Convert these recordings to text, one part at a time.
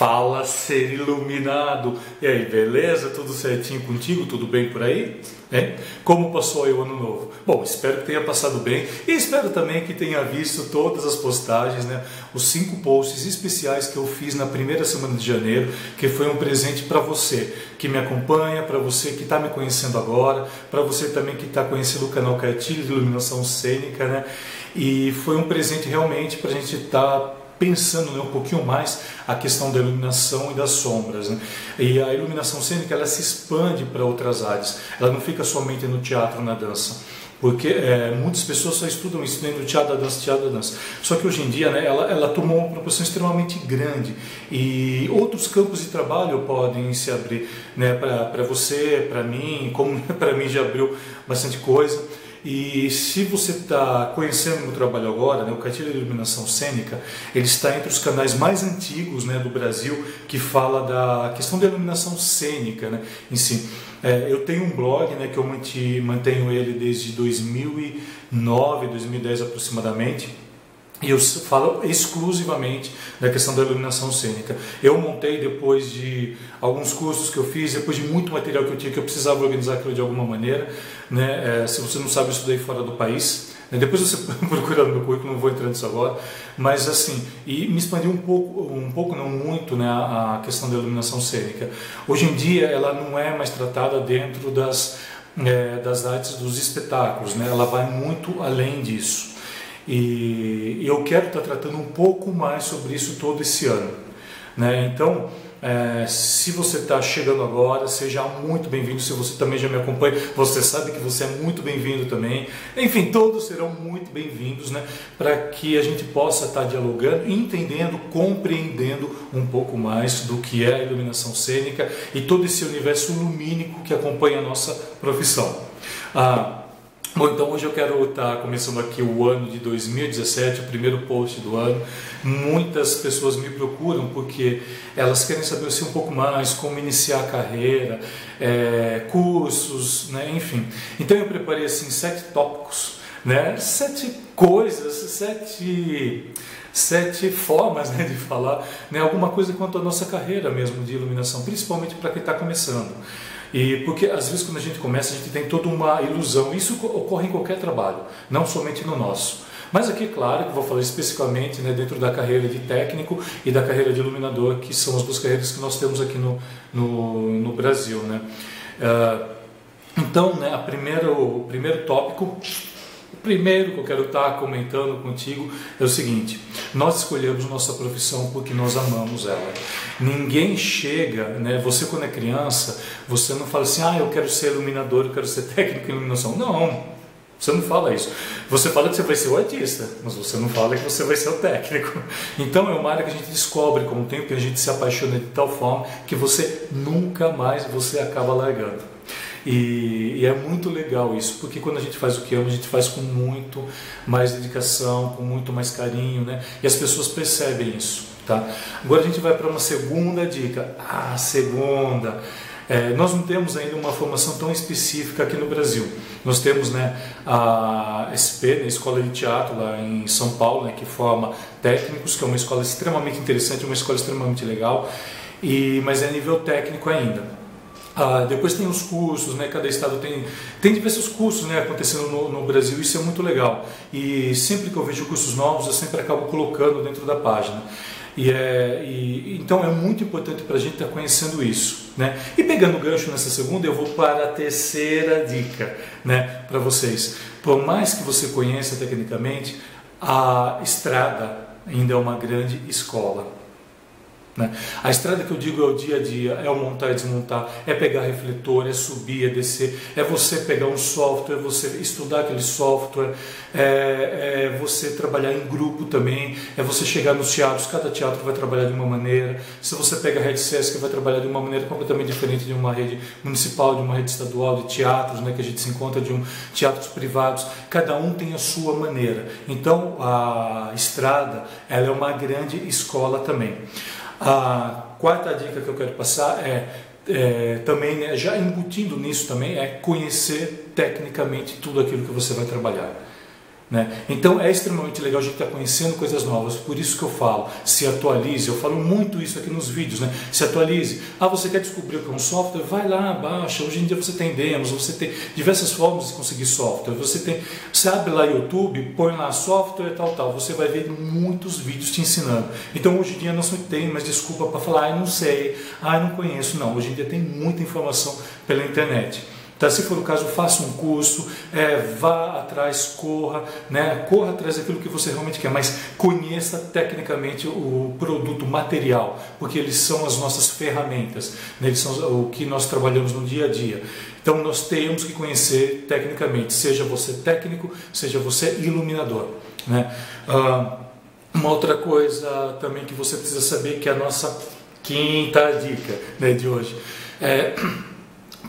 Fala ser iluminado. E aí, beleza? Tudo certinho contigo? Tudo bem por aí? É? Como passou aí o ano novo? Bom, espero que tenha passado bem e espero também que tenha visto todas as postagens, né? Os cinco posts especiais que eu fiz na primeira semana de janeiro, que foi um presente para você que me acompanha, para você que está me conhecendo agora, para você também que está conhecendo o canal Cartilho de Iluminação Cênica, né? E foi um presente realmente para a gente estar tá pensando né, um pouquinho mais a questão da iluminação e das sombras. Né? E a iluminação cênica ela se expande para outras áreas, ela não fica somente no teatro, na dança. Porque é, muitas pessoas só estudam isso dentro do teatro da dança, teatro da dança. Só que hoje em dia né, ela, ela tomou uma proporção extremamente grande e outros campos de trabalho podem se abrir né, para você, para mim, como para mim já abriu bastante coisa. E se você está conhecendo meu trabalho agora, né, o Cartilha de Iluminação Cênica, ele está entre os canais mais antigos né, do Brasil que fala da questão da iluminação cênica né, em si. É, eu tenho um blog né, que eu mantenho ele desde 2009, 2010 aproximadamente e eu falo exclusivamente da questão da iluminação cênica. Eu montei depois de alguns cursos que eu fiz, depois de muito material que eu tinha, que eu precisava organizar aquilo de alguma maneira. Né? É, se você não sabe, eu estudei fora do país. Né? Depois você procura no meu currículo, não vou entrar nisso agora. Mas assim, e me expandi um pouco, um pouco não muito, né, a questão da iluminação cênica. Hoje em dia, ela não é mais tratada dentro das, é, das artes dos espetáculos, né? ela vai muito além disso. E eu quero estar tratando um pouco mais sobre isso todo esse ano. Né? Então, é, se você está chegando agora, seja muito bem-vindo. Se você também já me acompanha, você sabe que você é muito bem-vindo também. Enfim, todos serão muito bem-vindos, né? Para que a gente possa estar dialogando, entendendo, compreendendo um pouco mais do que é a iluminação cênica e todo esse universo lumínico que acompanha a nossa profissão. Ah, Bom, então hoje eu quero estar começando aqui o ano de 2017, o primeiro post do ano. Muitas pessoas me procuram porque elas querem saber assim, um pouco mais como iniciar a carreira, é, cursos, né, enfim. Então eu preparei assim sete tópicos, né, sete coisas, sete sete formas né, de falar né, alguma coisa quanto à nossa carreira mesmo de iluminação, principalmente para quem está começando. E porque às vezes quando a gente começa, a gente tem toda uma ilusão. Isso ocorre em qualquer trabalho, não somente no nosso. Mas aqui, claro, que vou falar especificamente né, dentro da carreira de técnico e da carreira de iluminador, que são as duas carreiras que nós temos aqui no, no, no Brasil. Né? Uh, então, né, a primeiro, o primeiro tópico primeiro que eu quero estar comentando contigo é o seguinte: nós escolhemos nossa profissão porque nós amamos ela. Ninguém chega, né? Você quando é criança, você não fala assim, ah, eu quero ser iluminador, eu quero ser técnico em iluminação. Não. Você não fala isso. Você fala que você vai ser o artista, mas você não fala que você vai ser o técnico. Então é uma área que a gente descobre com o tempo que a gente se apaixona de tal forma que você nunca mais você acaba largando. E, e, é muito legal isso, porque quando a gente faz o que ama, a gente faz com muito mais dedicação, com muito mais carinho, né? E as pessoas percebem isso, tá? Agora a gente vai para uma segunda dica. Ah, segunda. É, nós não temos ainda uma formação tão específica aqui no Brasil. Nós temos né, a SP, né, a Escola de Teatro lá em São Paulo, né, que forma técnicos, que é uma escola extremamente interessante, uma escola extremamente legal, e, mas é nível técnico ainda. Ah, depois tem os cursos, né? Cada estado tem tem diversos cursos, né? Acontecendo no, no, Brasil, isso é muito legal. E sempre que eu vejo cursos novos, eu sempre acabo colocando dentro da página. E é, e, então é muito importante para a gente estar tá conhecendo isso, né? E pegando o gancho nessa segunda, eu vou para a terceira dica, né? Para vocês. Por mais que você conheça tecnicamente, a estrada ainda é uma grande escola. Né? A estrada que eu digo é o dia a dia, é o montar e desmontar, é pegar refletor, é subir, é descer, é você pegar um software, é você estudar aquele software, é, é, você trabalhar em grupo também, é você chegar nos teatros, cada teatro vai trabalhar de uma maneira. Se você pega a rede SESC, vai trabalhar de uma maneira completamente diferente de uma rede municipal, de uma rede estadual, de teatros, né, que a gente se encontra de um teatros privados. Cada um tem a sua maneira. Então a estrada ela é uma grande escola também. A quarta dica que eu quero passar é, é também, né, já embutindo nisso também, é conhecer tecnicamente tudo aquilo que você vai trabalhar. Né? Então é extremamente legal a gente estar tá conhecendo coisas novas, por isso que eu falo, se atualize, eu falo muito isso aqui nos vídeos, né? se atualize. Ah, você quer descobrir o que é um software? Vai lá, baixa, hoje em dia você tem demos, você tem diversas formas de conseguir software, você tem, você abre lá YouTube, põe lá software tal, tal, você vai ver muitos vídeos te ensinando. Então hoje em dia não se tem mais desculpa para falar, ah, não sei, ah, não conheço, não, hoje em dia tem muita informação pela internet. Então, se for o caso, faça um curso, é, vá atrás, corra, né? corra atrás daquilo que você realmente quer, mas conheça tecnicamente o produto material, porque eles são as nossas ferramentas, né? eles são o que nós trabalhamos no dia a dia. Então, nós temos que conhecer tecnicamente, seja você técnico, seja você iluminador. Né? Ah, uma outra coisa também que você precisa saber, que é a nossa quinta dica né, de hoje. É,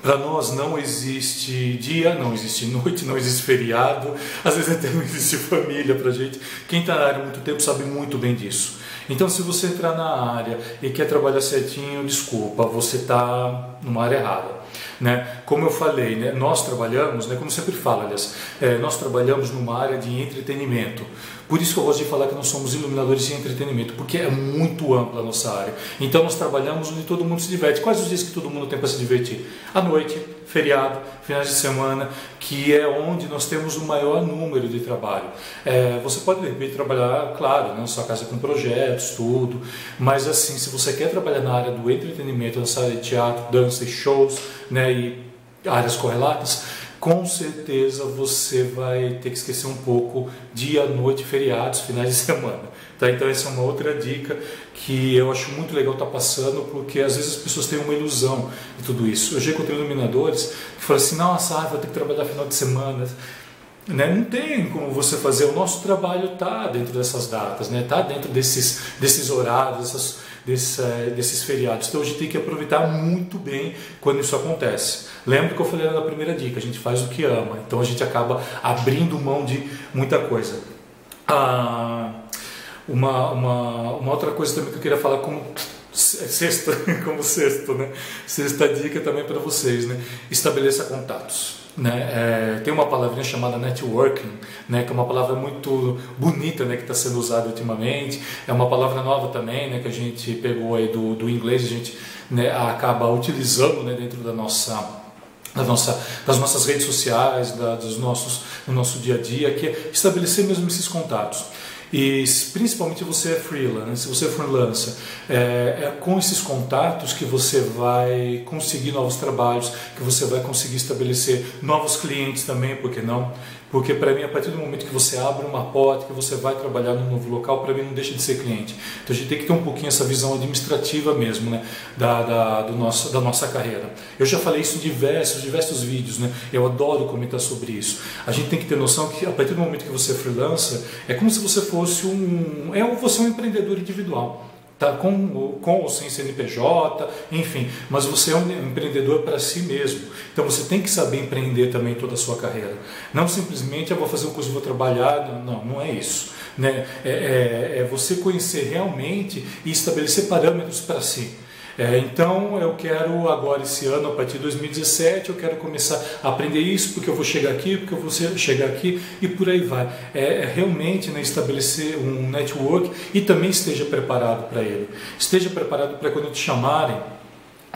para nós não existe dia, não existe noite, não existe feriado, às vezes até não existe família para gente. Quem está na área há muito tempo sabe muito bem disso. Então, se você entrar na área e quer trabalhar certinho, desculpa, você está numa área errada. Né? Como eu falei, né, nós trabalhamos, né, como sempre falo, aliás, é, nós trabalhamos numa área de entretenimento. Por isso que eu gosto de falar que nós somos iluminadores de entretenimento, porque é muito ampla a nossa área. Então nós trabalhamos onde todo mundo se diverte. Quais os dias que todo mundo tem para se divertir? À noite, feriado, finais de semana, que é onde nós temos o maior número de trabalho. É, você pode de repente trabalhar, claro, na sua casa com projetos, tudo, mas assim, se você quer trabalhar na área do entretenimento, na área de teatro, dança e shows, né, e áreas correlatas, com certeza você vai ter que esquecer um pouco dia, noite, feriados, finais de semana. Tá? Então essa é uma outra dica que eu acho muito legal estar tá passando, porque às vezes as pessoas têm uma ilusão de tudo isso. Eu já encontrei iluminadores que falam assim, nossa, ah, vou ter que trabalhar final de semana. Né? Não tem como você fazer. O nosso trabalho está dentro dessas datas, está né? Tá dentro desses, desses horários, dessas, desses, eh, desses feriados. Então a gente tem que aproveitar muito bem quando isso acontece. Lembra que eu falei na primeira dica, a gente faz o que ama, então a gente acaba abrindo mão de muita coisa. Ah, uma, uma, uma outra coisa também que eu queria falar como sexta, como sexto, né? Sexta dica também para vocês, né? Estabeleça contatos. Né? É, tem uma palavrinha chamada networking, né? que é uma palavra muito bonita né? que está sendo usada ultimamente. É uma palavra nova também, né? que a gente pegou aí do, do inglês, a gente né? acaba utilizando né? dentro da nossa da nossa, das nossas redes sociais, da, dos nossos, do nosso dia a dia, que é estabelecer mesmo esses contatos. E principalmente você é freelancer, né? se você é freelancer, é, é, com esses contatos que você vai conseguir novos trabalhos, que você vai conseguir estabelecer novos clientes também, porque não? Porque para mim, a partir do momento que você abre uma porta, que você vai trabalhar num novo local, para mim não deixa de ser cliente. Então a gente tem que ter um pouquinho essa visão administrativa mesmo, né, da, da, do nosso, da nossa carreira. Eu já falei isso em diversos, diversos vídeos, né, eu adoro comentar sobre isso. A gente tem que ter noção que a partir do momento que você é freelancer, é como se você fosse um, é você é um empreendedor individual tá? com, com ou sem CNPJ, enfim, mas você é um empreendedor para si mesmo. Então você tem que saber empreender também toda a sua carreira. Não simplesmente eu vou fazer um curso, vou trabalhar, não, não é isso. Né? É, é, é você conhecer realmente e estabelecer parâmetros para si. É, então eu quero agora esse ano, a partir de 2017, eu quero começar a aprender isso, porque eu vou chegar aqui, porque eu vou chegar aqui e por aí vai. É, é realmente né, estabelecer um network e também esteja preparado para ele. Esteja preparado para quando te chamarem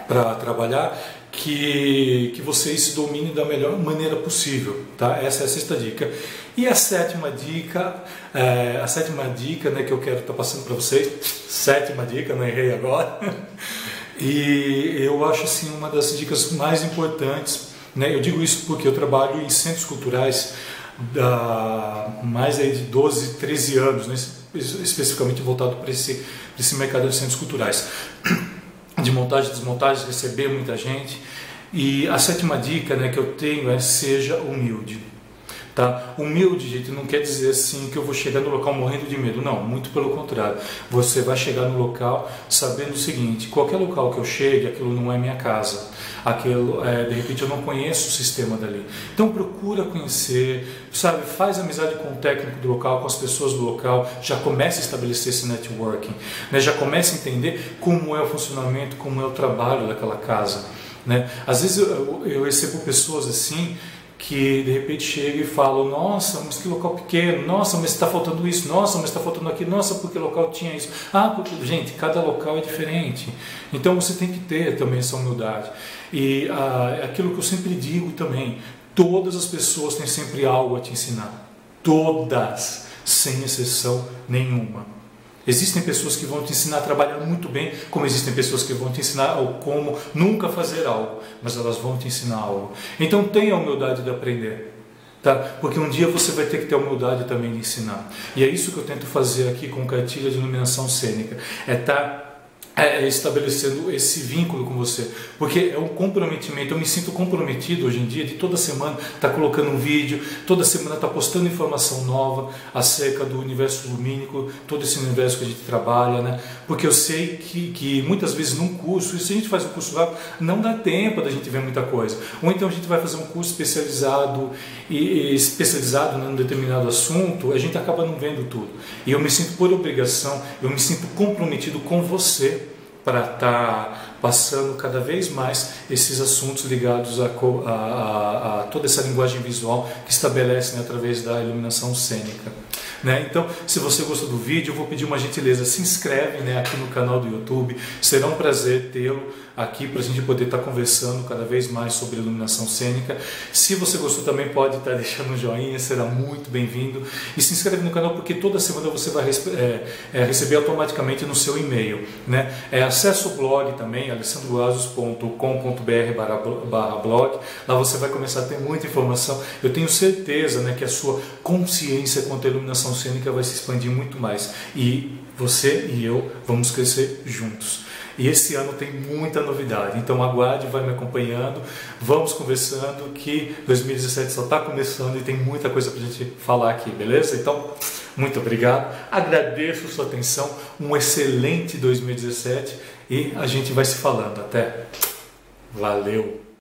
para trabalhar, que, que vocês se dominem da melhor maneira possível, tá? Essa é a sexta dica. E a sétima dica, é, a sétima dica né, que eu quero estar tá passando para vocês, sétima dica, não errei agora, e eu acho assim uma das dicas mais importantes, né? Eu digo isso porque eu trabalho em centros culturais há mais aí de 12, 13 anos, né? especificamente voltado para esse, esse mercado de centros culturais de montagem e desmontagem, receber muita gente. E a sétima dica né, que eu tenho é seja humilde. Tá? Humilde, gente, não quer dizer assim que eu vou chegar no local morrendo de medo. Não, muito pelo contrário. Você vai chegar no local sabendo o seguinte: qualquer local que eu chegue, aquilo não é minha casa. Aquilo, é, de repente, eu não conheço o sistema dali. Então, procura conhecer, sabe? Faz amizade com o técnico do local, com as pessoas do local. Já comece a estabelecer esse networking. Né? Já comece a entender como é o funcionamento, como é o trabalho daquela casa. Né? Às vezes eu, eu recebo pessoas assim que de repente chegam e falam: Nossa, mas que local pequeno, nossa, mas está faltando isso, nossa, mas está faltando aquilo, nossa, porque local tinha isso. Ah, porque, gente, cada local é diferente. Então você tem que ter também essa humildade. E ah, aquilo que eu sempre digo também: todas as pessoas têm sempre algo a te ensinar. Todas, sem exceção nenhuma. Existem pessoas que vão te ensinar a trabalhar muito bem, como existem pessoas que vão te ensinar como nunca fazer algo, mas elas vão te ensinar algo. Então tenha a humildade de aprender. Tá? Porque um dia você vai ter que ter a humildade também de ensinar. E é isso que eu tento fazer aqui com cartilha de iluminação cênica. É estar tá é, é, estabelecendo esse vínculo com você, porque é um comprometimento. Eu me sinto comprometido hoje em dia de toda semana estar tá colocando um vídeo, toda semana estar tá postando informação nova acerca do universo lumínico, todo esse universo que a gente trabalha, né? Porque eu sei que, que muitas vezes num curso, e se a gente faz um curso rápido, não dá tempo da gente ver muita coisa. Ou então a gente vai fazer um curso especializado e, e especializado num determinado assunto, a gente acaba não vendo tudo. E eu me sinto por obrigação, eu me sinto comprometido com você para estar tá passando cada vez mais esses assuntos ligados a, a, a, a toda essa linguagem visual que estabelece né, através da iluminação cênica. Né? Então, se você gostou do vídeo, eu vou pedir uma gentileza, se inscreve né, aqui no canal do YouTube, será um prazer tê-lo aqui para a gente poder estar tá conversando cada vez mais sobre iluminação cênica. Se você gostou também pode estar tá deixando um joinha, será muito bem-vindo. E se inscreve no canal porque toda semana você vai é, é, receber automaticamente no seu e-mail. Né? É, acesse o blog também, alessandroasos.com.br barra blog. Lá você vai começar a ter muita informação. Eu tenho certeza né, que a sua consciência quanto à iluminação cênica vai se expandir muito mais. E você e eu vamos crescer juntos. E esse ano tem muita novidade, então aguarde, vai me acompanhando, vamos conversando que 2017 só está começando e tem muita coisa para gente falar aqui, beleza? Então, muito obrigado, agradeço sua atenção, um excelente 2017 e a gente vai se falando. Até! Valeu!